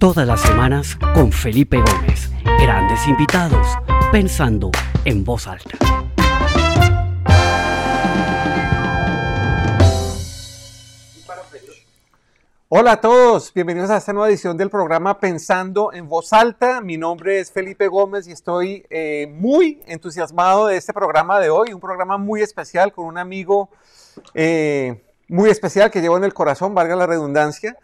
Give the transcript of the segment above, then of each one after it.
Todas las semanas con Felipe Gómez. Grandes invitados, pensando en voz alta. Hola a todos, bienvenidos a esta nueva edición del programa Pensando en Voz Alta. Mi nombre es Felipe Gómez y estoy eh, muy entusiasmado de este programa de hoy, un programa muy especial con un amigo eh, muy especial que llevo en el corazón, valga la redundancia.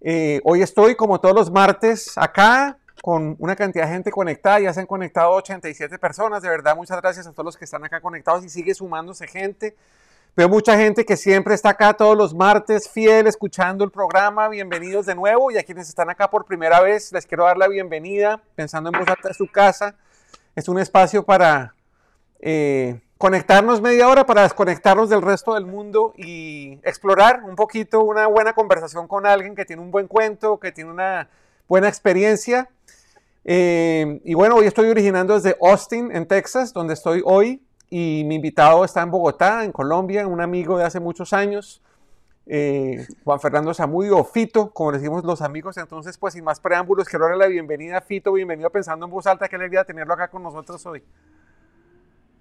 Eh, hoy estoy, como todos los martes, acá con una cantidad de gente conectada. Ya se han conectado 87 personas. De verdad, muchas gracias a todos los que están acá conectados y sigue sumándose gente. Veo mucha gente que siempre está acá todos los martes, fiel, escuchando el programa. Bienvenidos de nuevo. Y a quienes están acá por primera vez, les quiero dar la bienvenida. Pensando en voz alta de su casa. Es un espacio para eh, conectarnos media hora, para desconectarnos del resto del mundo y explorar un poquito una buena conversación con alguien que tiene un buen cuento, que tiene una buena experiencia. Eh, y bueno, hoy estoy originando desde Austin, en Texas, donde estoy hoy y mi invitado está en Bogotá, en Colombia, un amigo de hace muchos años, eh, Juan Fernando Zamudio, Fito, como decimos los amigos. Entonces, pues sin más preámbulos, quiero darle la bienvenida a Fito, bienvenido Pensando en Voz Alta, qué alegría tenerlo acá con nosotros hoy.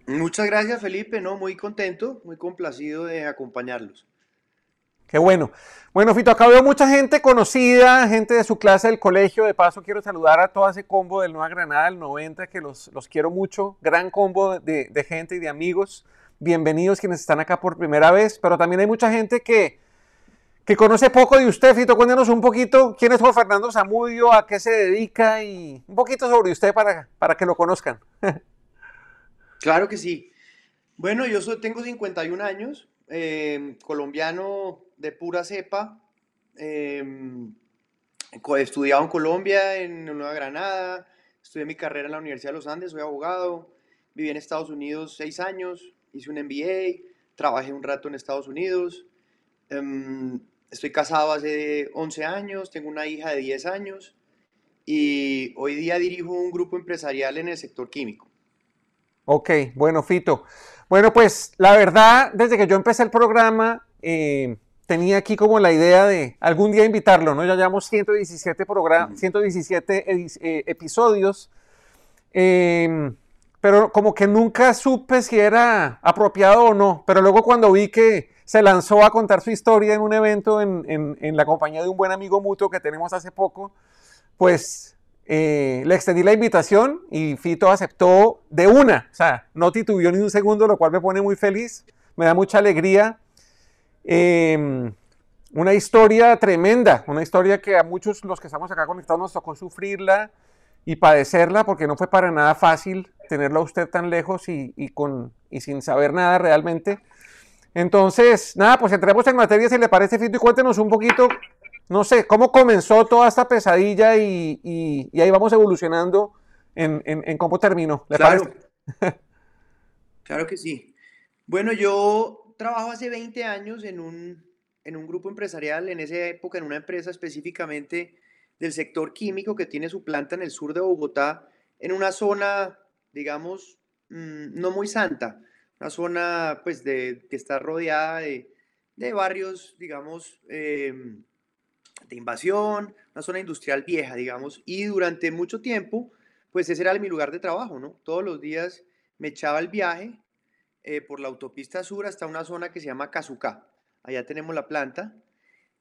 Muchas gracias, Felipe, no, muy contento, muy complacido de acompañarlos. Qué bueno. Bueno, Fito, acá veo mucha gente conocida, gente de su clase del colegio. De paso, quiero saludar a todo ese combo del Nueva Granada del 90, que los, los quiero mucho. Gran combo de, de, gente y de amigos. Bienvenidos quienes están acá por primera vez. Pero también hay mucha gente que, que conoce poco de usted. Fito, cuéntenos un poquito quién es Juan Fernando Zamudio, a qué se dedica y un poquito sobre usted para, para que lo conozcan. claro que sí. Bueno, yo soy, tengo 51 años, eh, colombiano de pura cepa. Eh, estudiado en Colombia, en Nueva Granada, estudié mi carrera en la Universidad de los Andes, soy abogado, viví en Estados Unidos seis años, hice un MBA, trabajé un rato en Estados Unidos, eh, estoy casado hace 11 años, tengo una hija de 10 años y hoy día dirijo un grupo empresarial en el sector químico. Ok, bueno, Fito. Bueno, pues la verdad, desde que yo empecé el programa, eh, tenía aquí como la idea de algún día invitarlo, ¿no? Ya llevamos 117, 117 eh, episodios, em, pero como que nunca supe si era apropiado o no, pero luego cuando vi que se lanzó a contar su historia en un evento en, en, la compañía de un buen amigo mutuo que tenemos hace poco, pues eh, le extendí la invitación y Fito aceptó de una, o sea, no titubió ni un segundo, lo cual me pone muy feliz, me da mucha alegría. Em, una historia tremenda, una historia que a muchos los que estamos acá conectados nos tocó sufrirla y padecerla porque no fue para nada fácil tenerlo a usted tan lejos y, con, y sin saber nada realmente. Entonces, nada, pues entremos en materia si le parece, Fito, y cuéntenos un poquito no sé, cómo comenzó toda esta pesadilla y, ahí vamos evolucionando en, cómo terminó. claro. claro que sí. Bueno, yo trabajo hace 20 años en un, en un grupo empresarial, en esa época en una empresa específicamente del sector químico que tiene su planta en el sur de Bogotá, en una zona, digamos, mm, no muy santa, una zona pues de, que está rodeada de, barrios, digamos, em, de invasión, una zona industrial vieja, digamos, y durante mucho tiempo, pues ese era mi lugar de trabajo, ¿no? Todos los días me echaba el viaje eh, por la autopista sur hasta una zona que se llama Cazucá. Allá tenemos la planta.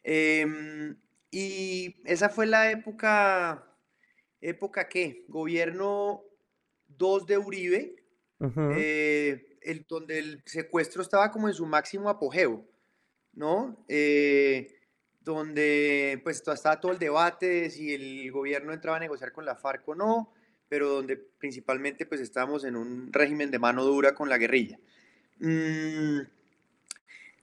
Em, y esa fue la época, época que, gobierno 2 de Uribe, eh, el, donde el secuestro estaba como en su máximo apogeo, ¿no? Eh, donde pues estaba todo el debate de si el gobierno entraba a negociar con la FARC o no, pero donde principalmente pues estábamos en un régimen de mano dura con la guerrilla. Mm,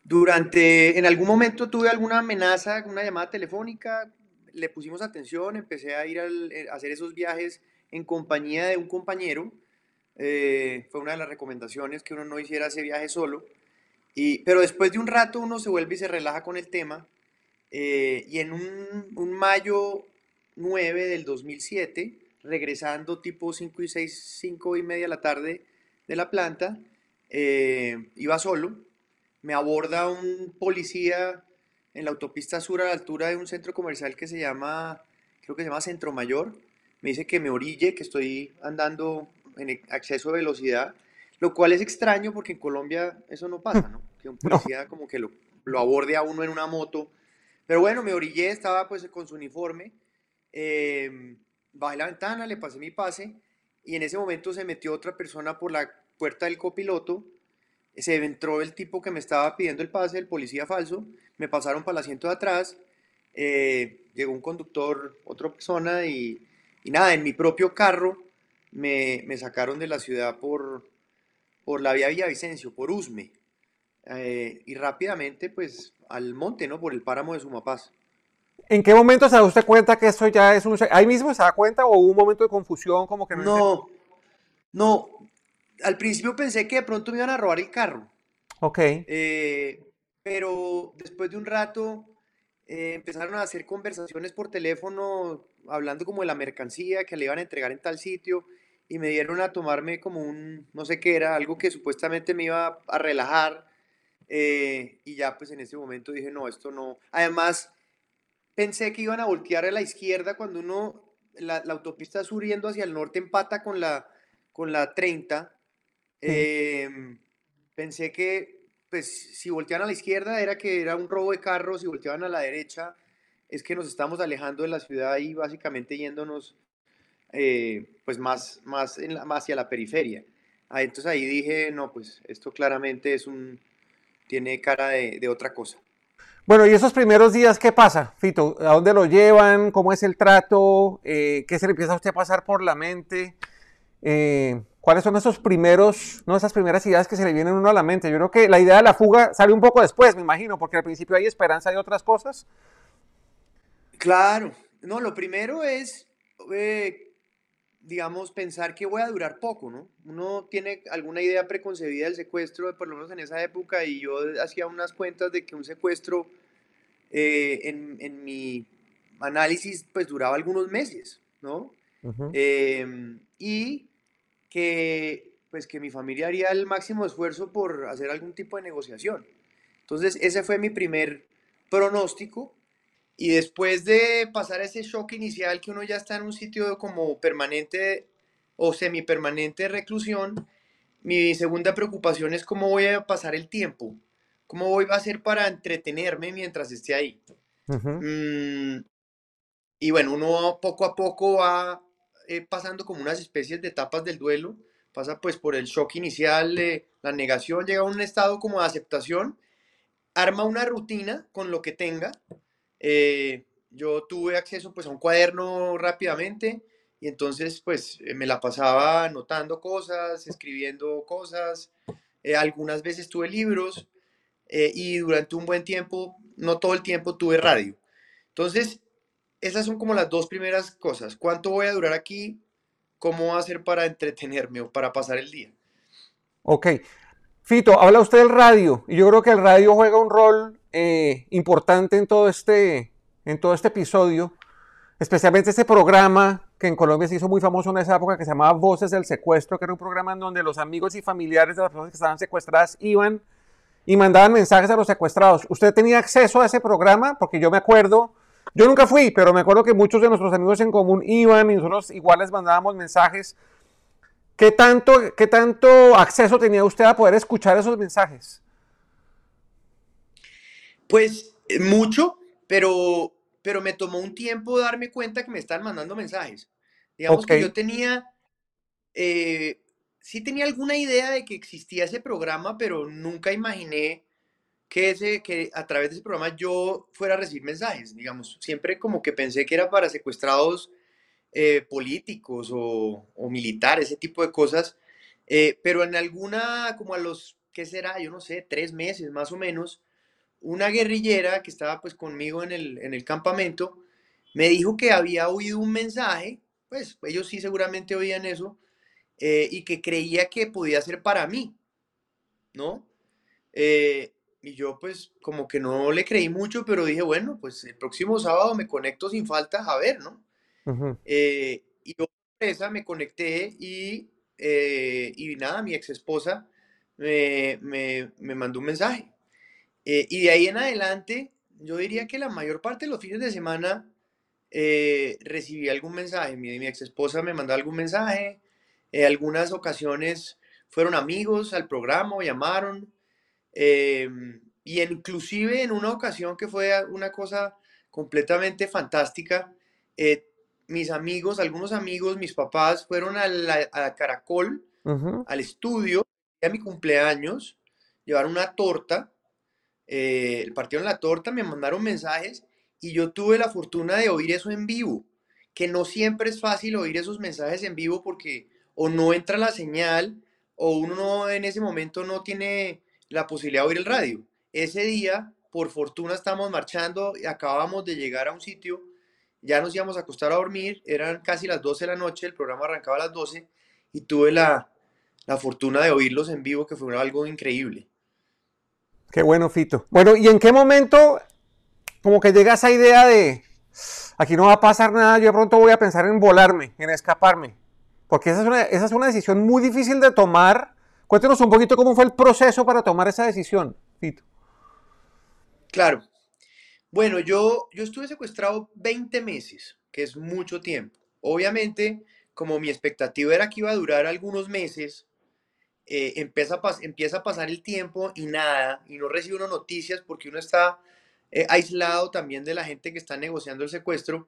durante, en algún momento tuve alguna amenaza, una llamada telefónica, le pusimos atención, empecé a ir eh, a hacer esos viajes en compañía de un compañero, eh, fue una de las recomendaciones que uno no hiciera ese viaje solo, y, pero después de un rato uno se vuelve y se relaja con el tema eh, y en un, mayo 9 del 2007, regresando tipo 5 y 6, 5 y media de la tarde de la planta, eh, iba solo, me aborda un policía en la autopista sur a la altura de un centro comercial que se llama, creo que se llama Centro Mayor, me dice que me orille, que estoy andando en acceso de velocidad, lo cual es extraño porque en Colombia eso no pasa, ¿no? Que un policía como que lo, lo aborde a uno en una moto. Pero bueno, me orillé, estaba pues con su uniforme, eh, bajé la ventana, le pasé mi pase y en ese momento se metió otra persona por la puerta del copiloto, se entró el tipo que me estaba pidiendo el pase, el policía falso, me pasaron para el asiento de atrás, eh, llegó un conductor, otra persona y, y, nada, en mi propio carro me, me, sacaron de la ciudad por, por la vía Villavicencio, por Usme, eh, y rápidamente pues al monte, ¿no? Por el páramo de Sumapaz. ¿En qué momento se da usted cuenta que esto ya es un... ¿Ahí mismo se da cuenta o hubo un momento de confusión como que no... No, no. Al principio pensé que de pronto me iban a robar el carro. Ok. Eh, pero después de un rato eh, empezaron a hacer conversaciones por teléfono hablando como de la mercancía que le iban a entregar en tal sitio y me dieron a tomarme como un, no sé qué era, algo que supuestamente me iba a relajar. Eh, y ya pues en ese momento dije, no, esto no. Además, pensé que iban a voltear a la izquierda cuando uno, la, autopista sur yendo hacia el norte empata con la, con la 30. Em, pensé que, pues, si volteaban a la izquierda era que era un robo de carros, si volteaban a la derecha es que nos estamos alejando de la ciudad y básicamente yéndonos, eh, pues, más, más, en la, más hacia la periferia. Ah, entonces ahí dije, no, pues, esto claramente es un, tiene cara de, de otra cosa. Bueno, y esos primeros días, ¿qué pasa, Fito? ¿A dónde lo llevan? ¿Cómo es el trato? Eh, ¿Qué se le empieza a usted a pasar por la mente? Eh, ¿Cuáles son esos primeros, no esas primeras ideas que se le vienen uno a la mente? Yo creo que la idea de la fuga sale un poco después, me imagino, porque al principio hay esperanza de otras cosas. Claro, no, lo primero es, eh, digamos, pensar que voy a durar poco, ¿no? Uno tiene alguna idea preconcebida del secuestro, por lo menos en esa época, y yo hacía unas cuentas de que un secuestro eh, en, en, mi análisis pues duraba algunos meses, ¿no? Em, y que pues que mi familia haría el máximo esfuerzo por hacer algún tipo de negociación. Entonces ese fue mi primer pronóstico y después de pasar ese shock inicial que uno ya está en un sitio como permanente o semipermanente reclusión, mi segunda preocupación es cómo voy a pasar el tiempo, cómo voy a hacer para entretenerme mientras esté ahí. Mm, y bueno, uno poco a poco va eh, pasando como unas especies de etapas del duelo, pasa pues por el shock inicial, la negación, llega a un estado como de aceptación, arma una rutina con lo que tenga, eh, yo tuve acceso pues a un cuaderno rápidamente y entonces pues eh, me la pasaba anotando cosas, escribiendo cosas, eh, algunas veces tuve libros y durante un buen tiempo, no todo el tiempo tuve radio. Entonces, esas son como las dos primeras cosas. ¿Cuánto voy a durar aquí? ¿Cómo va a ser para entretenerme o para pasar el día? Ok. Fito, habla usted del radio y yo creo que el radio juega un rol eh, importante en todo, este, en todo este episodio, especialmente este programa que en Colombia se hizo muy famoso en esa época que se llamaba Voces del Secuestro, que era un programa en donde los amigos y familiares de las personas que estaban secuestradas iban y mandaban mensajes a los secuestrados. ¿Usted tenía acceso a ese programa? Porque yo me acuerdo, yo nunca fui, pero me acuerdo que muchos de nuestros amigos en común iban y nosotros igual les mandábamos mensajes. ¿Qué tanto, qué tanto acceso tenía usted a poder escuchar esos mensajes? Pues eh, mucho, pero, pero me tomó un tiempo darme cuenta que me están mandando mensajes. Digamos que yo tenía, eh, sí tenía alguna idea de que existía ese programa, pero nunca imaginé que, ese, que a través de ese programa yo fuera a recibir mensajes. Digamos, siempre como que pensé que era para secuestrados eh, políticos o, o, militares, ese tipo de cosas. pero en alguna, como a los, ¿qué será? Yo no sé, tres meses más o menos, una guerrillera que estaba pues conmigo en el, en el campamento me dijo que había oído un mensaje, pues ellos sí seguramente oían eso, eh, y que creía que podía ser para mí, ¿no? Eh, y yo pues como que no le creí mucho, pero dije, bueno, pues el próximo sábado me conecto sin falta a ver, ¿no? Eh, y yo esa me conecté y, y nada, mi ex esposa me, me, me mandó un mensaje eh, y de ahí en adelante, yo diría que la mayor parte de los fines de semana eh, recibí algún mensaje. Mi, mi ex esposa me mandó algún mensaje. En algunas ocasiones fueron amigos al programa, llamaron. Em, y inclusive en una ocasión que fue una cosa completamente fantástica, eh, mis amigos, algunos amigos, mis papás fueron a, la, Caracol, al estudio, a mi cumpleaños, llevaron una torta, eh, partieron la torta, me mandaron mensajes y yo tuve la fortuna de oír eso en vivo, que no siempre es fácil oír esos mensajes en vivo porque o no entra la señal o uno en ese momento no tiene la posibilidad de oír el radio. Ese día, por fortuna, estamos marchando y acabamos de llegar a un sitio, ya nos íbamos a acostar a dormir, eran casi las 12 de la noche, el programa arrancaba a las 12 y tuve la, la fortuna de oírlos en vivo, que fue algo increíble. Qué bueno, Fito. Bueno, ¿y en qué momento como que llega esa idea de aquí no va a pasar nada, yo pronto voy a pensar en volarme, en escaparme? Porque esa es una, esa es una decisión muy difícil de tomar. Cuéntenos un poquito cómo fue el proceso para tomar esa decisión, Fito. Claro. Bueno, yo, yo estuve secuestrado 20 meses, que es mucho tiempo. Obviamente, como mi expectativa era que iba a durar algunos meses, eh, empieza, a empieza a pasar el tiempo y nada, y no recibe uno noticias porque uno está eh, aislado también de la gente que está negociando el secuestro.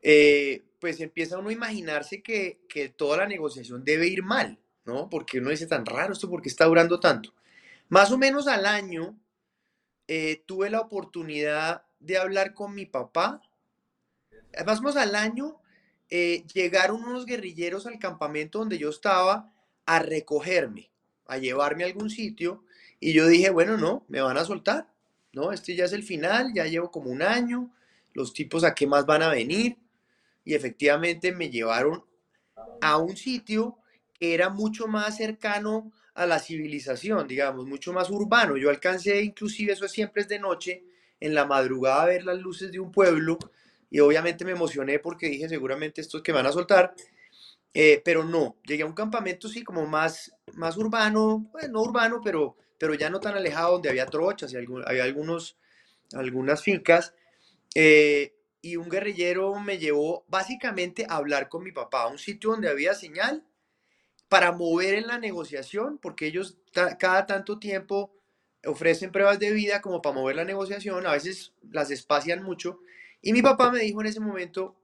Eh, pues empieza uno a imaginarse que, que, toda la negociación debe ir mal, ¿no? Porque uno dice tan raro esto, porque está durando tanto? Más o menos al año tuve la oportunidad de hablar con mi papá. Más o menos al año llegaron unos guerrilleros al campamento donde yo estaba a recogerme, a llevarme a algún sitio. Y yo dije, bueno, no, me van a soltar, ¿no? Este ya es el final, ya llevo como un año, los tipos a qué más van a venir y efectivamente me llevaron a un sitio que era mucho más cercano a la civilización, digamos, mucho más urbano. Yo alcancé, inclusive eso siempre es de noche, en la madrugada a ver las luces de un pueblo y obviamente me emocioné porque dije seguramente estos que van a soltar, eh, pero no, llegué a un campamento sí como más, más urbano, pues no urbano, pero, pero ya no tan alejado donde había trochas y había algunos, algunas fincas. Eh, y un guerrillero me llevó básicamente a hablar con mi papá, a un sitio donde había señal para mover en la negociación, porque ellos cada tanto tiempo ofrecen pruebas de vida como para mover la negociación, a veces las espacian mucho. Y mi papá me dijo en ese momento,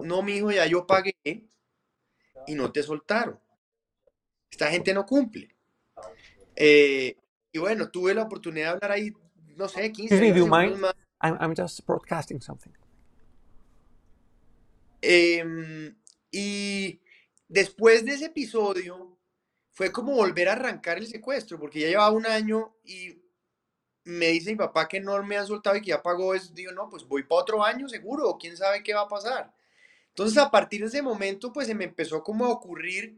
no, mi hijo, ya yo pagué y no te soltaron. Esta gente no cumple. Eh, y bueno, tuve la oportunidad de hablar ahí, no sé, 15 minutos I'm just broadcasting something. Em, y después de ese episodio, fue como volver a arrancar el secuestro, porque ya llevaba un año y me dice mi papá que no me han soltado y que ya pagó eso. Digo, no, pues voy para otro año seguro, quién sabe qué va a pasar. Entonces, a partir de ese momento, pues se me empezó como a ocurrir,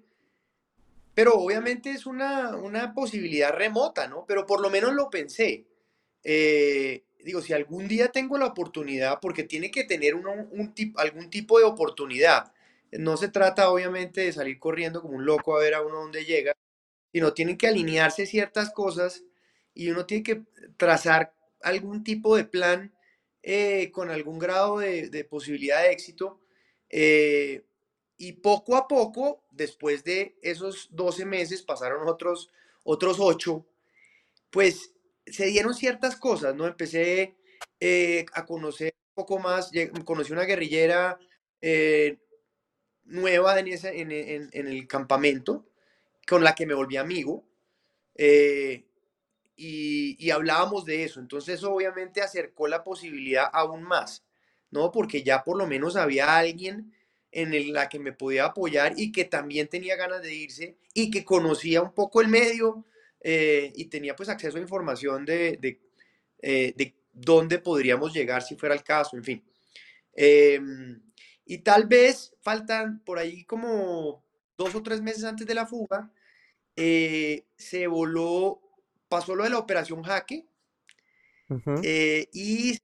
pero obviamente es una, una posibilidad remota, ¿no? Pero por lo menos lo pensé. Eh, digo, si algún día tengo la oportunidad, porque tiene que tener un algún tipo de oportunidad. No se trata obviamente de salir corriendo como un loco a ver a uno dónde llega, sino tienen que alinearse ciertas cosas y uno tiene que trazar algún tipo de plan eh, con algún grado de, posibilidad de éxito. Eh, y poco a poco, después de esos 12 meses, pasaron otros, otros 8, pues se dieron ciertas cosas, ¿no? Empecé eh, a conocer un poco más, conocí una guerrillera eh, nueva en, en, el campamento, con la que me volví amigo, y, y, hablábamos de eso. Entonces, obviamente acercó la posibilidad aún más, ¿no? Porque ya por lo menos había alguien en la que me podía apoyar y que también tenía ganas de irse y que conocía un poco el medio, eh, y tenía pues acceso a información de, de, eh, dónde podríamos llegar si fuera el caso, en fin. Em, y tal vez faltan por ahí como dos o tres meses antes de la fuga, eh, se voló, pasó lo de la operación Jaque y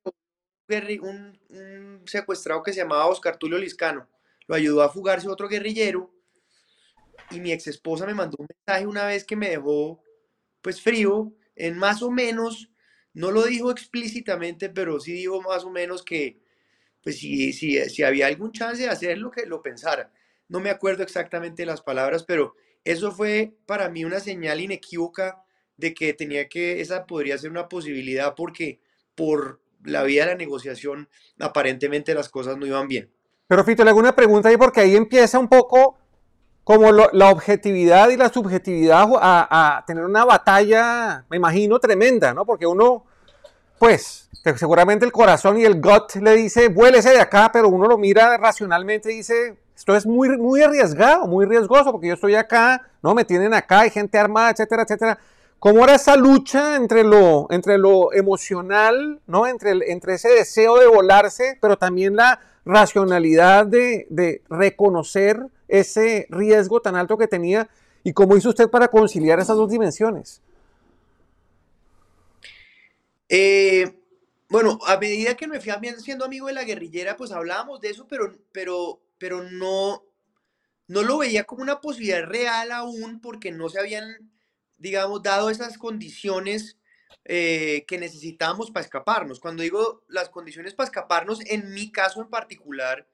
un, un, secuestrado que se llamaba Oscar Tulio Liscano. Lo ayudó a fugarse otro guerrillero y mi ex esposa me mandó un mensaje una vez que me dejó pues frío, en más o menos, no lo dijo explícitamente, pero sí dijo más o menos que pues si, si, si había algún chance de hacerlo, que lo pensara. No me acuerdo exactamente las palabras, pero eso fue para mí una señal inequívoca de que tenía que, esa podría ser una posibilidad porque por la vía de la negociación aparentemente las cosas no iban bien. Pero Fito, le hago una pregunta ahí porque ahí empieza un poco como la objetividad y la subjetividad a, tener una batalla, me imagino, tremenda, ¿no? Porque uno, pues, seguramente el corazón y el gut le dice, vuélese de acá, pero uno lo mira racionalmente y dice, esto es muy, muy arriesgado, muy riesgoso, porque yo estoy acá, ¿no? Me tienen acá, hay gente armada, etcétera, etcétera. ¿Cómo era esa lucha entre lo, entre lo emocional, ¿no? Entre, entre ese deseo de volarse, pero también la racionalidad de, de reconocer ese riesgo tan alto que tenía y cómo hizo usted para conciliar esas dos dimensiones? Eh, bueno, a medida que me fui siendo amigo de la guerrillera, pues hablábamos de eso, pero, pero, pero no, no lo veía como una posibilidad real aún porque no se habían, digamos, dado esas condiciones eh, que necesitábamos para escaparnos. Cuando digo las condiciones para escaparnos, en mi caso en particular,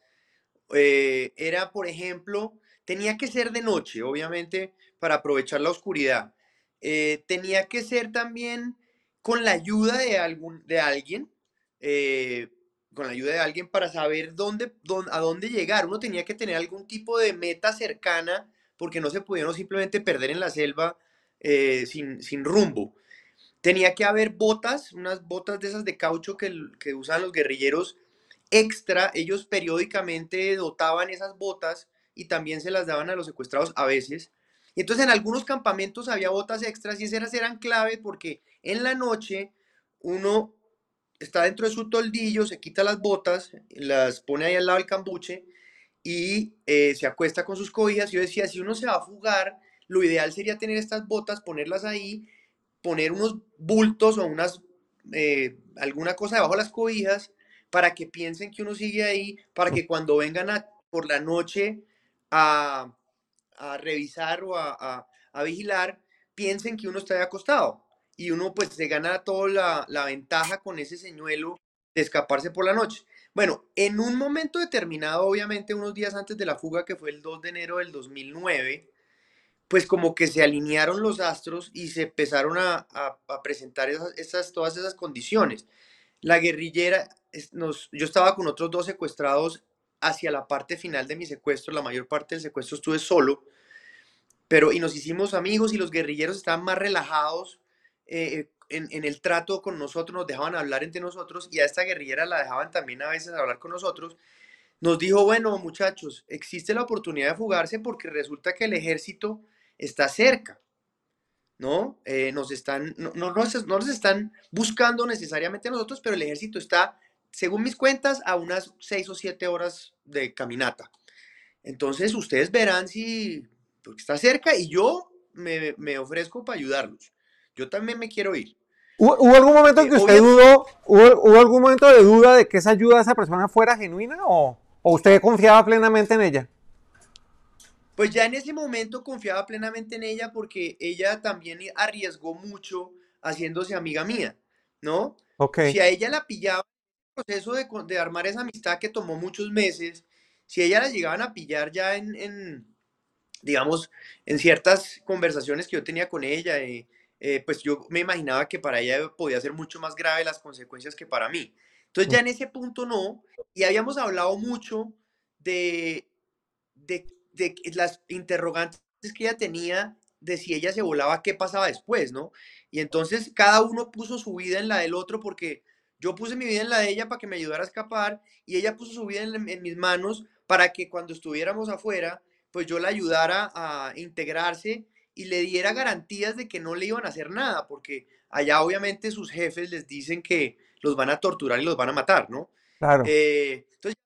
eh, era, por ejemplo, tenía que ser de noche, obviamente, para aprovechar la oscuridad. Eh, tenía que ser también con la ayuda de, algún, de alguien, con la ayuda de alguien para saber dónde, dónde, a dónde llegar. Uno tenía que tener algún tipo de meta cercana porque no se podía simplemente perder en la selva sin, sin, rumbo. Tenía que haber botas, unas botas de esas de caucho que, que usan los guerrilleros extra, ellos periódicamente dotaban esas botas y también se las daban a los secuestrados a veces. Y entonces en algunos campamentos había botas extras y esas eran clave porque en la noche uno está dentro de su toldillo, se quita las botas, las pone ahí al lado del cambuche y eh, se acuesta con sus cobijas. Yo decía, si uno se va a fugar, lo ideal sería tener estas botas, ponerlas ahí, poner unos bultos o unas, eh, alguna cosa debajo de las cobijas para que piensen que uno sigue ahí, para que cuando vengan a, por la noche a, revisar o a, vigilar, piensen que uno está ahí acostado y uno pues se gana toda la, ventaja con ese señuelo de escaparse por la noche. Bueno, en un momento determinado, obviamente unos días antes de la fuga, que fue el 2 de enero del 2009, pues como que se alinearon los astros y se empezaron a, presentar esas, todas esas condiciones. La guerrillera, nos, yo estaba con otros dos secuestrados hacia la parte final de mi secuestro, la mayor parte del secuestro estuve solo, pero y nos hicimos amigos y los guerrilleros estaban más relajados eh, en, en, el trato con nosotros, nos dejaban hablar entre nosotros y a esta guerrillera la dejaban también a veces hablar con nosotros. Nos dijo, bueno muchachos, existe la oportunidad de fugarse porque resulta que el ejército está cerca. ¿no? Eh, nos están, no, no, nos están buscando necesariamente a nosotros, pero el ejército está, según mis cuentas, a unas seis o siete horas de caminata. Entonces, ustedes verán si está cerca y yo me, ofrezco para ayudarlos. Yo también me quiero ir. ¿Hubo, algún momento en que eh, usted dudó, hubo, algún momento de duda de que esa ayuda a esa persona fuera genuina o, o usted confiaba plenamente en ella? Pues ya en ese momento confiaba plenamente en ella porque ella también arriesgó mucho haciéndose amiga mía, ¿no? Ok. Si a ella la pillaba en el proceso de, de, armar esa amistad que tomó muchos meses, si ella la llegaban a pillar ya en, en digamos, en ciertas conversaciones que yo tenía con ella, eh, eh, pues yo me imaginaba que para ella podía ser mucho más grave las consecuencias que para mí. Entonces ya en ese punto no, y habíamos hablado mucho de, de de las interrogantes que ella tenía de si ella se volaba, qué pasaba después, ¿no? Y entonces cada uno puso su vida en la del otro porque yo puse mi vida en la de ella para que me ayudara a escapar y ella puso su vida en, mis manos para que cuando estuviéramos afuera, pues yo la ayudara a integrarse y le diera garantías de que no le iban a hacer nada, porque allá obviamente sus jefes les dicen que los van a torturar y los van a matar, ¿no? Claro. Eh, entonces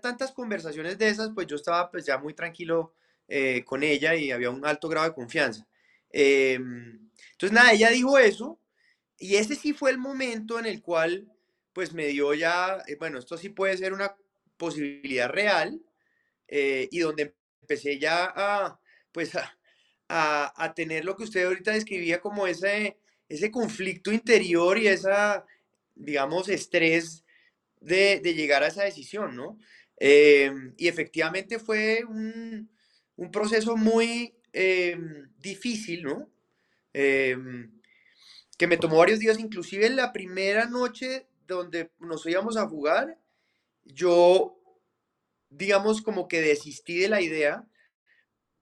tantas conversaciones de esas, pues yo estaba pues ya muy tranquilo eh, con ella y había un alto grado de confianza. Em, entonces, nada, ella dijo eso y ese sí fue el momento en el cual pues me dio ya, eh, bueno, esto sí puede ser una posibilidad real eh, y donde empecé ya a, pues a, a, tener lo que usted ahorita describía como ese, ese conflicto interior y esa, digamos, estrés de, llegar a esa decisión, ¿no? Em, y efectivamente fue un, proceso muy em, difícil, ¿no? Em, que me tomó varios días, inclusive en la primera noche donde nos íbamos a jugar, yo, digamos, como que desistí de la idea,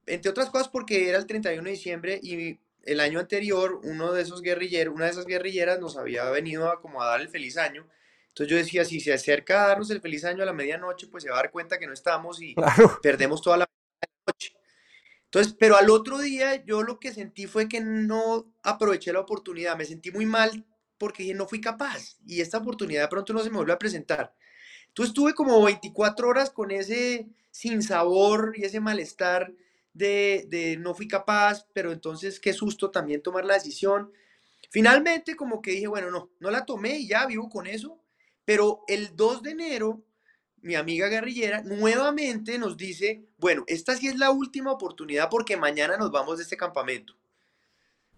entre otras cosas porque era el 31 de diciembre y el año anterior uno de esos guerrilleros, una de esas guerrilleras nos había venido a como a dar el feliz año. Entonces yo decía, si se acerca a darnos el feliz año a la medianoche, pues se va a dar cuenta que no estamos y perdemos toda la noche. Entonces, pero al otro día yo lo que sentí fue que no aproveché la oportunidad, me sentí muy mal porque dije, no fui capaz y esta oportunidad de pronto no se me vuelve a presentar. Entonces estuve como 24 horas con ese sinsabor y ese malestar de, no fui capaz, pero entonces qué susto también tomar la decisión. Finalmente como que dije, bueno, no, no la tomé y ya vivo con eso, pero el 2 de enero mi amiga guerrillera nuevamente nos dice, bueno, esta sí es la última oportunidad porque mañana nos vamos de este campamento.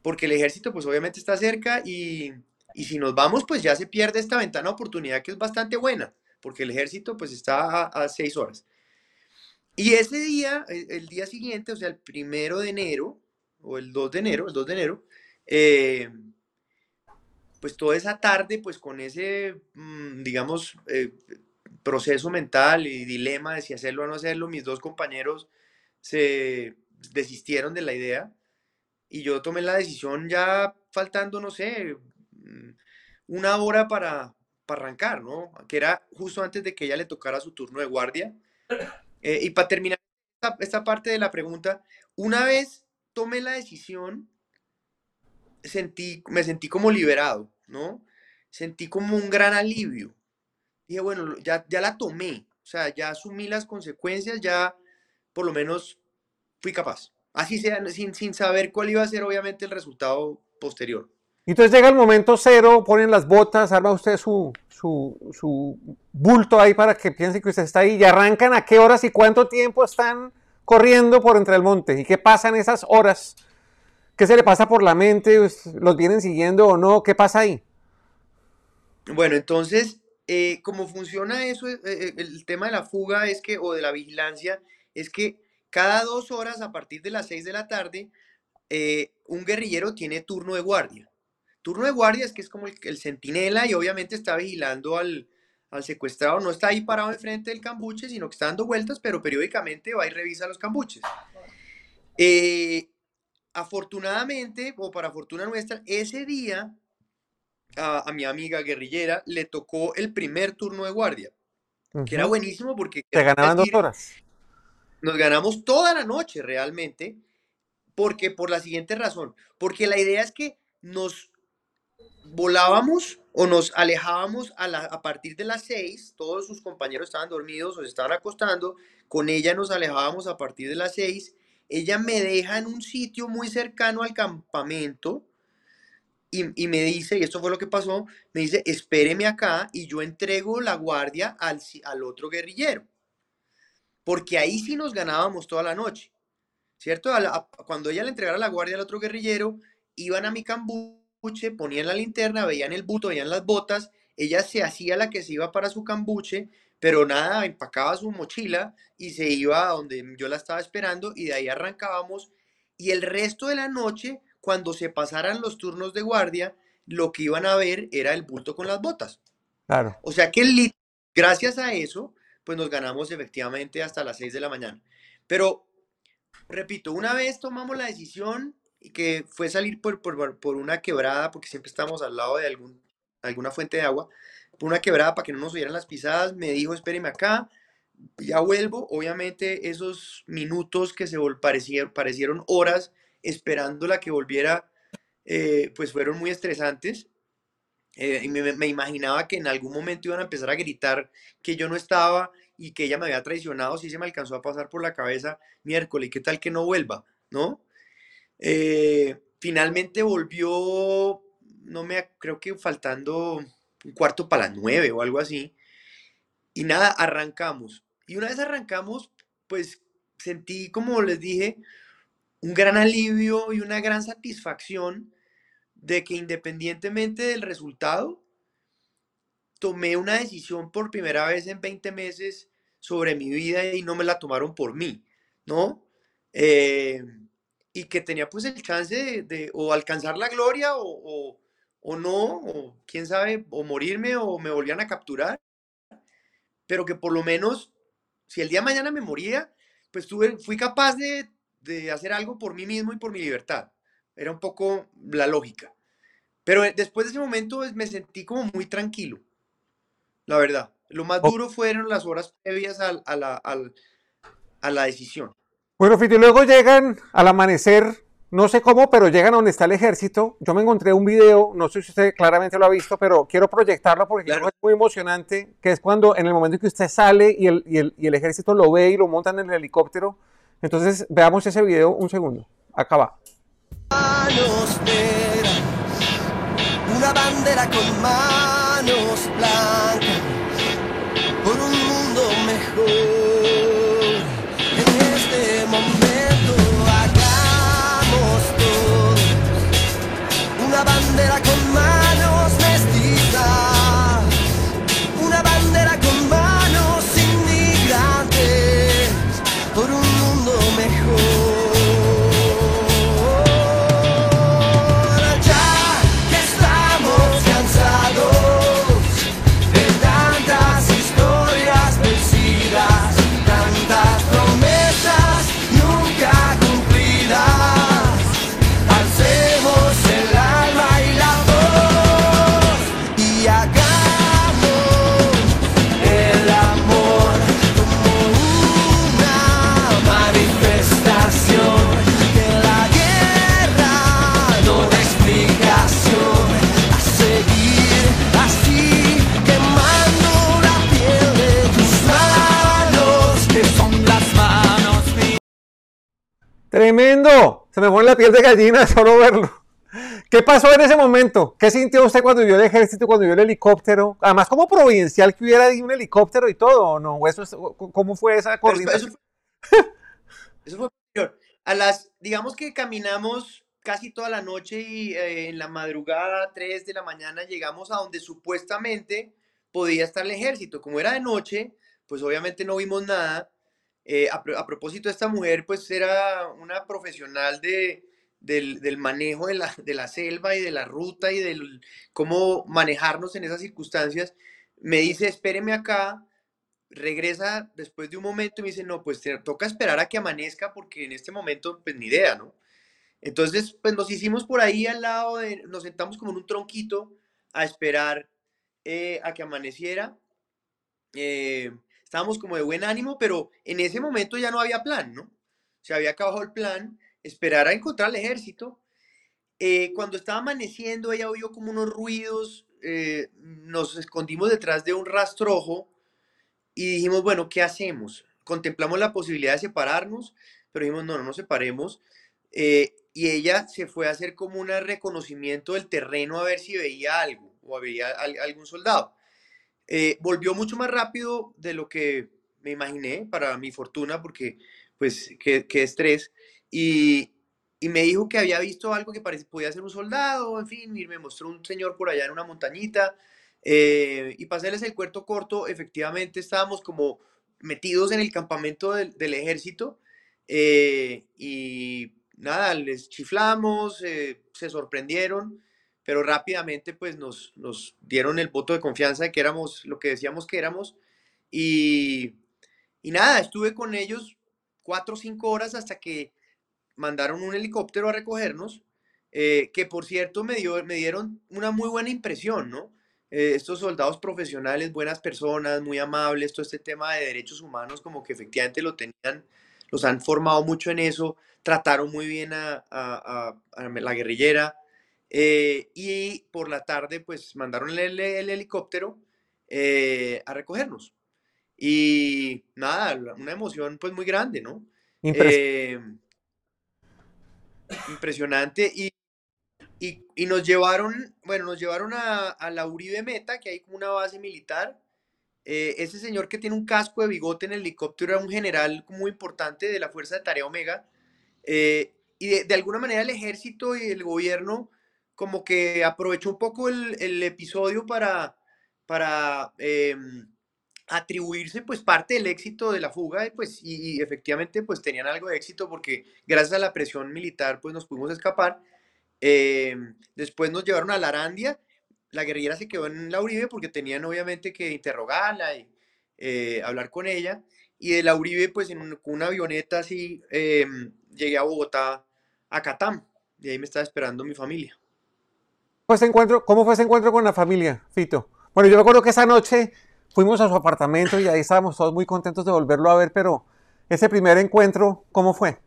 Porque el ejército pues obviamente está cerca y, si nos vamos pues ya se pierde esta ventana de oportunidad que es bastante buena, porque el ejército pues está a, seis horas. Y ese día, el, día siguiente, o sea, el primero de enero, o el 2 de enero, el 2 de enero, eh, pues toda esa tarde, pues con ese, mm, digamos, eh, proceso mental y dilema de si hacerlo o no hacerlo, mis dos compañeros se desistieron de la idea y yo tomé la decisión ya faltando, no sé, mm, una hora para, para arrancar, ¿no? Que era justo antes de que ella le tocara su turno de guardia. Eh, y para terminar esta, parte de la pregunta, una vez tomé la decisión, sentí, me sentí como liberado, ¿no? Sentí como un gran alivio. Dije, bueno, ya, ya la tomé, o sea, ya asumí las consecuencias, ya por lo menos fui capaz. Así sea, sin, sin saber cuál iba a ser obviamente el resultado posterior. Entonces llega el momento cero, ponen las botas, arma usted su, su, bulto ahí para que piense que usted está ahí y arrancan a qué horas y cuánto tiempo están corriendo por entre el monte y qué pasa en esas horas. ¿Qué se le pasa por la mente? ¿Los vienen siguiendo o no? ¿Qué pasa ahí? Bueno, entonces, eh, ¿cómo funciona eso? Eh, eh, el tema de la fuga es que, o de la vigilancia, es que cada dos horas a partir de las seis de la tarde, un guerrillero tiene turno de guardia. Turno de guardia es que es como el, centinela y obviamente está vigilando al, secuestrado. No está ahí parado enfrente del cambuche, sino que está dando vueltas, pero periódicamente va y revisa los cambuches. Eh, afortunadamente, o para fortuna nuestra, ese día a, mi amiga guerrillera le tocó el primer turno de guardia, que era buenísimo porque... Te ganaban dos horas. Nos ganamos toda la noche realmente, porque por la siguiente razón, porque la idea es que nos volábamos o nos alejábamos a, a partir de las seis, todos sus compañeros estaban dormidos o se estaban acostando, con ella nos alejábamos a partir de las seis, ella me deja en un sitio muy cercano al campamento y, me dice, y esto fue lo que pasó, me dice, espéreme acá y yo entrego la guardia al, al otro guerrillero, porque ahí sí nos ganábamos toda la noche, ¿cierto? cuando ella le entregara la guardia al otro guerrillero, iban a mi cambú ponían la linterna, veían el buto, veían las botas, ella se hacía la que se iba para su cambuche, pero nada, empacaba su mochila y se iba a donde yo la estaba esperando y de ahí arrancábamos y el resto de la noche, cuando se pasaran los turnos de guardia, lo que iban a ver era el bulto con las botas. Claro. O sea que gracias a eso, pues nos ganamos efectivamente hasta las 6 de la mañana. Pero, repito, una vez tomamos la decisión, que fue salir por, por, una quebrada, porque siempre estamos al lado de algún, alguna fuente de agua, por una quebrada para que no nos oyeran las pisadas, me dijo, espéreme acá, ya vuelvo, obviamente esos minutos que se parecieron, parecieron horas esperándola que volviera, eh, pues fueron muy estresantes. Eh, y me, imaginaba que en algún momento iban a empezar a gritar que yo no estaba y que ella me había traicionado, si se me alcanzó a pasar por la cabeza miércoles, ¿qué tal que no vuelva? ¿No? Eh, finalmente volvió, no me creo que faltando un cuarto para las nueve o algo así. Y nada, arrancamos. Y una vez arrancamos, pues sentí, como les dije, un gran alivio y una gran satisfacción de que independientemente del resultado, tomé una decisión por primera vez en 20 meses sobre mi vida y no me la tomaron por mí, ¿no? Eh, y que tenía pues el chance de, o alcanzar la gloria o, o, no, o quién sabe, o morirme o me volvían a capturar, pero que por lo menos, si el día de mañana me moría, pues tuve, fui capaz de, de hacer algo por mí mismo y por mi libertad. Era un poco la lógica. Pero después de ese momento pues, me sentí como muy tranquilo, la verdad. Lo más duro fueron las horas previas a, a, la, a la decisión. Bueno, Fito, y luego llegan al amanecer, no sé cómo, pero llegan a donde está el ejército. Yo me encontré un video, no sé si usted claramente lo ha visto, pero quiero proyectarlo porque es muy emocionante, que es cuando en el momento en que usted sale y el, y, el, y el ejército lo ve y lo montan en el helicóptero. Entonces, veamos ese video un segundo. Acá va. una bandera con manos blancas Tremendo. Se me pone la piel de gallina solo verlo. ¿Qué pasó en ese momento? ¿Qué sintió usted cuando vio el ejército, cuando vio el helicóptero? Además, como providencial que hubiera un helicóptero y todo, ¿o no? Eso ¿Cómo fue esa coordinación? Eso, fue, peor. A las, digamos que caminamos casi toda la noche y eh, en la madrugada, 3 de la mañana, llegamos a donde supuestamente podía estar el ejército. Como era de noche, pues obviamente no vimos nada eh, a, propósito, esta mujer pues era una profesional de, del, manejo de la, de la, selva y de la ruta y del cómo manejarnos en esas circunstancias. Me dice, espéreme acá, regresa después de un momento y me dice, no, pues te toca esperar a que amanezca porque en este momento pues ni idea, ¿no? Entonces, pues nos hicimos por ahí al lado de, nos sentamos como en un tronquito a esperar eh, a que amaneciera. Eh, estábamos como de buen ánimo, pero en ese momento ya no había plan, ¿no? Se había acabado el plan, esperar a encontrar al ejército. Eh, cuando estaba amaneciendo, ella oyó como unos ruidos, eh, nos escondimos detrás de un rastrojo y dijimos, bueno, ¿qué hacemos? Contemplamos la posibilidad de separarnos, pero dijimos, no, no nos separemos. Eh, y ella se fue a hacer como un reconocimiento del terreno a ver si veía algo o veía algún soldado. Eh, volvió mucho más rápido de lo que me imaginé, para mi fortuna, porque pues qué, estrés. Y, y, me dijo que había visto algo que parecía, podía ser un soldado, en fin, y me mostró un señor por allá en una montañita. Eh, y para hacerles el cuarto corto, efectivamente estábamos como metidos en el campamento del, del ejército. Eh, y nada, les chiflamos, se sorprendieron pero rápidamente pues nos, nos dieron el voto de confianza de que éramos lo que decíamos que éramos y, y nada, estuve con ellos cuatro o cinco horas hasta que mandaron un helicóptero a recogernos, eh, que por cierto me, dio, me dieron una muy buena impresión, ¿no? Eh, estos soldados profesionales, buenas personas, muy amables, todo este tema de derechos humanos, como que efectivamente lo tenían, los han formado mucho en eso, trataron muy bien a, a, a la guerrillera, eh, y por la tarde, pues mandaron el, helicóptero eh, a recogernos. Y nada, una emoción pues muy grande, ¿no? Eh, impresionante. Y, y, nos llevaron, bueno, nos llevaron a, a, la Uribe Meta, que hay como una base militar. ese señor que tiene un casco de bigote en el helicóptero era un general muy importante de la Fuerza de Tarea Omega. y de, de, alguna manera el ejército y el gobierno como que aprovechó un poco el, episodio para, para em, atribuirse pues parte del éxito de la fuga y pues y, efectivamente pues tenían algo de éxito porque gracias a la presión militar pues nos pudimos escapar. Em, después nos llevaron a la Arandia, la guerrillera se quedó en la Uribe porque tenían obviamente que interrogarla y eh, hablar con ella y de la Uribe pues en una avioneta así em, llegué a Bogotá, a Catam, y ahí me estaba esperando mi familia. Pues encuentro, ¿Cómo fue ese encuentro con la familia, Fito? Bueno, yo me acuerdo que esa noche fuimos a su apartamento y ahí estábamos todos muy contentos de volverlo a ver, pero ese primer encuentro, ¿cómo fue?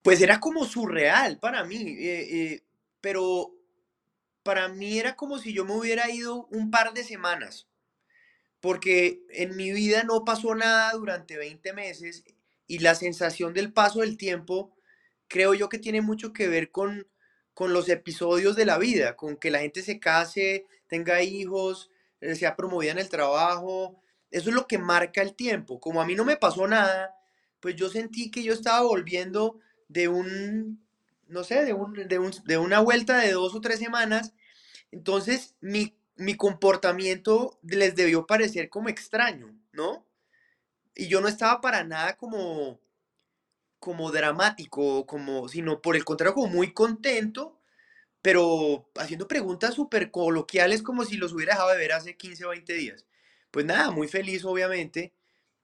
Pues era como surreal para mí, eh, eh, pero para mí era como si yo me hubiera ido un par de semanas, porque en mi vida no pasó nada durante 20 meses y la sensación del paso del tiempo creo yo que tiene mucho que ver con, con los episodios de la vida, con que la gente se case, tenga hijos, eh, sea promovida en el trabajo. Eso es lo que marca el tiempo. Como a mí no me pasó nada, pues yo sentí que yo estaba volviendo de un, no sé, de, un, de, una vuelta de dos o tres semanas. Entonces mi, mi comportamiento les debió parecer como extraño, ¿no? Y yo no estaba para nada como, como dramático, como, sino por el contrario, como muy contento pero haciendo preguntas súper coloquiales como si los hubiera dejado de ver hace 15 o 20 días. Pues nada, muy feliz obviamente.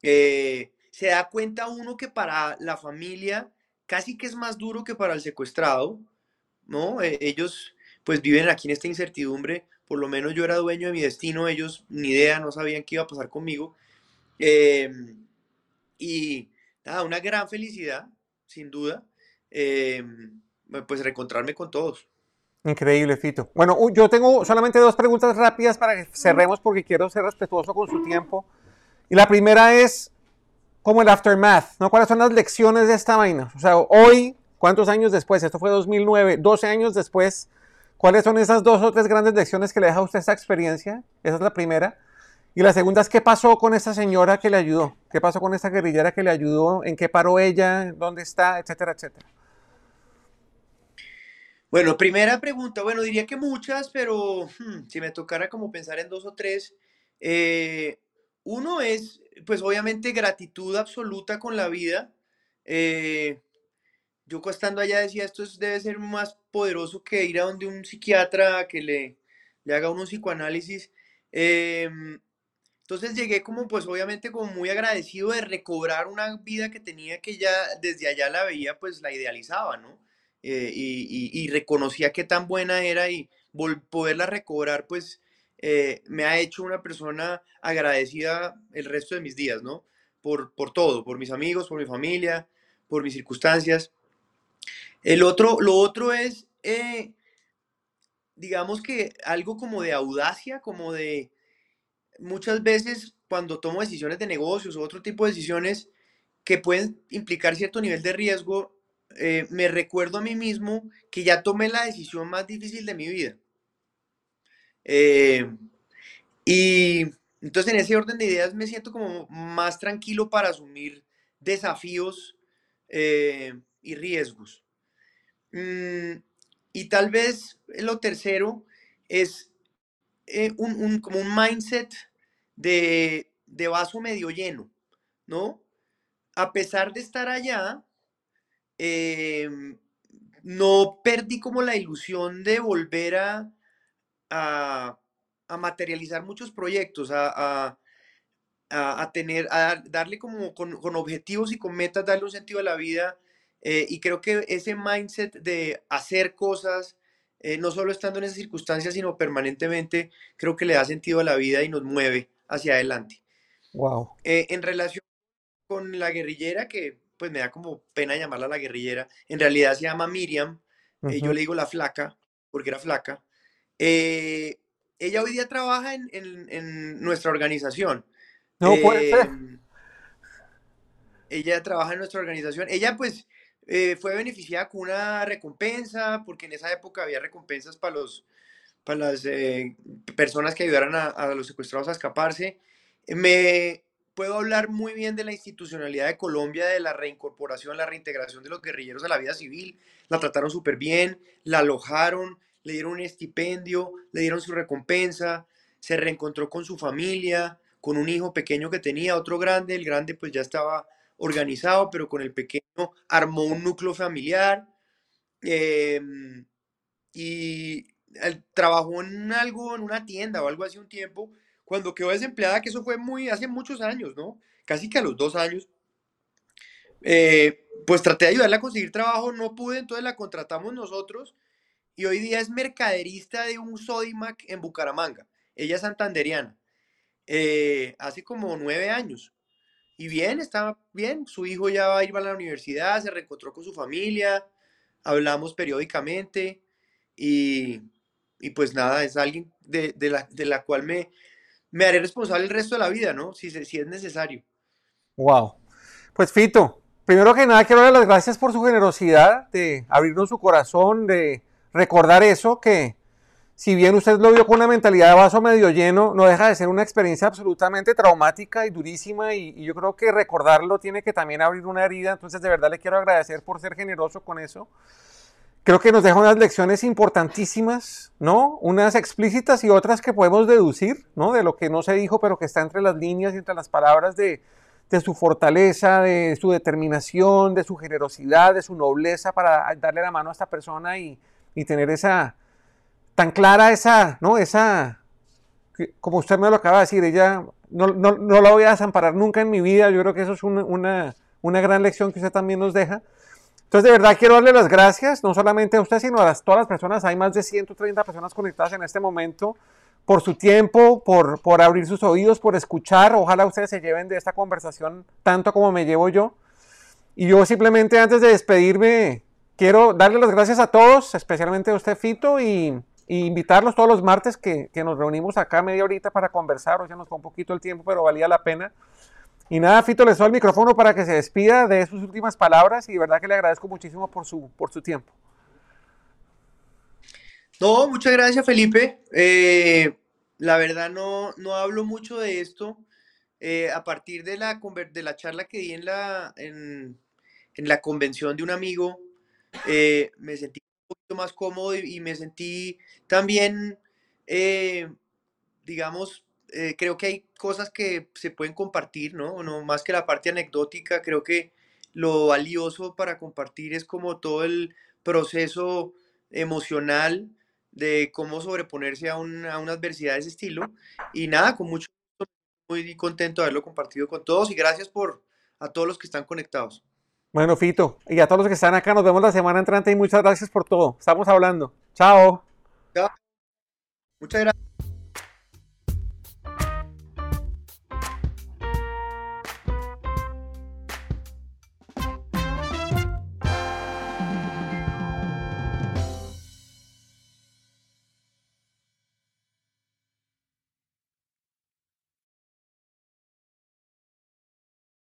Eh, se da cuenta uno que para la familia casi que es más duro que para el secuestrado, ¿no? Eh, ellos pues viven aquí en esta incertidumbre, por lo menos yo era dueño de mi destino, ellos ni idea, no sabían qué iba a pasar conmigo. Em, y nada, una gran felicidad, sin duda, em, pues reencontrarme con todos. Increíble, Fito. Bueno, yo tengo solamente dos preguntas rápidas para que cerremos porque quiero ser respetuoso con su tiempo. Y la primera es, como el aftermath, ¿no? ¿Cuáles son las lecciones de esta vaina? O sea, hoy, ¿cuántos años después? Esto fue 2009, 12 años después. ¿Cuáles son esas dos o tres grandes lecciones que le deja a usted esta experiencia? Esa es la primera. Y la segunda es, ¿qué pasó con esa señora que le ayudó? ¿Qué pasó con esa guerrillera que le ayudó? ¿En qué paró ella? ¿Dónde está? Etcétera, etcétera. Bueno, primera pregunta, bueno, diría que muchas, pero hmm, si me tocara como pensar en dos o tres, eh, uno es, pues obviamente, gratitud absoluta con la vida. Eh, yo estando allá decía, esto debe ser más poderoso que ir a donde un psiquiatra que le, le haga un psicoanálisis. Em, entonces llegué como, pues obviamente, como muy agradecido de recobrar una vida que tenía que ya desde allá la veía, pues la idealizaba, ¿no? Eh, y, reconocía qué tan buena era y poderla recobrar, pues eh, me ha hecho una persona agradecida el resto de mis días, ¿no? Por, por todo, por mis amigos, por mi familia, por mis circunstancias. El otro, lo otro es, eh, digamos que algo como de audacia, como de muchas veces cuando tomo decisiones de negocios o otro tipo de decisiones que pueden implicar cierto nivel de riesgo, eh, me recuerdo a mí mismo que ya tomé la decisión más difícil de mi vida. Eh, y entonces en ese orden de ideas me siento como más tranquilo para asumir desafíos eh, y riesgos. Mm, y tal vez lo tercero es un, como un mindset de, de vaso medio lleno, ¿no? A pesar de estar allá, Em, no perdí como la ilusión de volver a, a, materializar muchos proyectos, a, a, tener, a darle como con, objetivos y con metas, darle un sentido a la vida. Eh, y creo que ese mindset de hacer cosas, eh, no solo estando en esas circunstancias, sino permanentemente, creo que le da sentido a la vida y nos mueve hacia adelante. Wow. Eh, en relación con la guerrillera, que pues me da como pena llamarla la guerrillera. En realidad se llama Miriam. Eh, yo le digo la flaca, porque era flaca. Ella hoy día trabaja en, nuestra organización. No puede ser. Em, ella trabaja en nuestra organización. Ella, pues, eh, fue beneficiada con una recompensa, porque en esa época había recompensas para los para las personas que ayudaran a, a, los secuestrados a escaparse. Me, puedo hablar muy bien de la institucionalidad de Colombia, de la reincorporación, la reintegración de los guerrilleros a la vida civil. La trataron súper bien, la alojaron, le dieron un estipendio, le dieron su recompensa, se reencontró con su familia, con un hijo pequeño que tenía, otro grande, el grande pues ya estaba organizado, pero con el pequeño armó un núcleo familiar em, y trabajó en algo, en una tienda o algo hace un tiempo, cuando quedó desempleada, que eso fue muy, hace muchos años, ¿no? Casi que a los dos años. Eh, pues traté de ayudarla a conseguir trabajo, no pude, entonces la contratamos nosotros y hoy día es mercaderista de un Sodimac en Bucaramanga. Ella es santanderiana. Eh, hace como nueve años. Y bien, está bien. Su hijo ya va a ir a la universidad, se reencontró con su familia, hablamos periódicamente y, pues nada, es alguien de, la, de la, cual me, me haré responsable el resto de la vida, ¿no? Si, si es necesario. Wow. Pues Fito, primero que nada quiero dar las gracias por su generosidad de abrirnos su corazón, de recordar eso que si bien usted lo vio con una mentalidad de vaso medio lleno, no deja de ser una experiencia absolutamente traumática y durísima y, yo creo que recordarlo tiene que también abrir una herida, entonces de verdad le quiero agradecer por ser generoso con eso. Creo que nos deja unas lecciones importantísimas, ¿no? Unas explícitas y otras que podemos deducir, ¿no? De lo que no se dijo, pero que está entre las líneas y entre las palabras de, su fortaleza, de su determinación, de su generosidad, de su nobleza para darle la mano a esta persona y tener esa, tan clara esa, ¿no? Esa, como usted me lo acaba de decir, ella no, no, la voy a desamparar nunca en mi vida. Yo creo que eso es una, una, gran lección que usted también nos deja. Entonces, de verdad, quiero darle las gracias, no solamente a usted, sino a todas las personas. Hay más de 130 personas conectadas en este momento por su tiempo, por, por abrir sus oídos, por escuchar. Ojalá ustedes se lleven de esta conversación tanto como me llevo yo. Y yo simplemente antes de despedirme, quiero darle las gracias a todos, especialmente a usted, Fito, y, invitarlos todos los martes que, nos reunimos acá media horita para conversar. Hoy ya nos fue un poquito el tiempo, pero valía la pena. Y nada, Fito, le doy el micrófono para que se despida de sus últimas palabras y de verdad que le agradezco muchísimo por su, por su tiempo. No, muchas gracias, Felipe. Eh, la verdad no, no hablo mucho de esto. Eh, a partir de la, de la charla que di en la, en, la convención de un amigo, eh, me sentí más cómodo y, me sentí también, eh, digamos, eh, creo que hay cosas que se pueden compartir, ¿no? No más que la parte anecdótica, creo que lo valioso para compartir es como todo el proceso emocional de cómo sobreponerse a una, a una adversidad de ese estilo. Y nada, con mucho muy contento de haberlo compartido con todos y gracias por a todos los que están conectados. Bueno, Fito, y a todos los que están acá, nos vemos la semana entrante y muchas gracias por todo. Estamos hablando. Chao. Chao. Muchas gracias.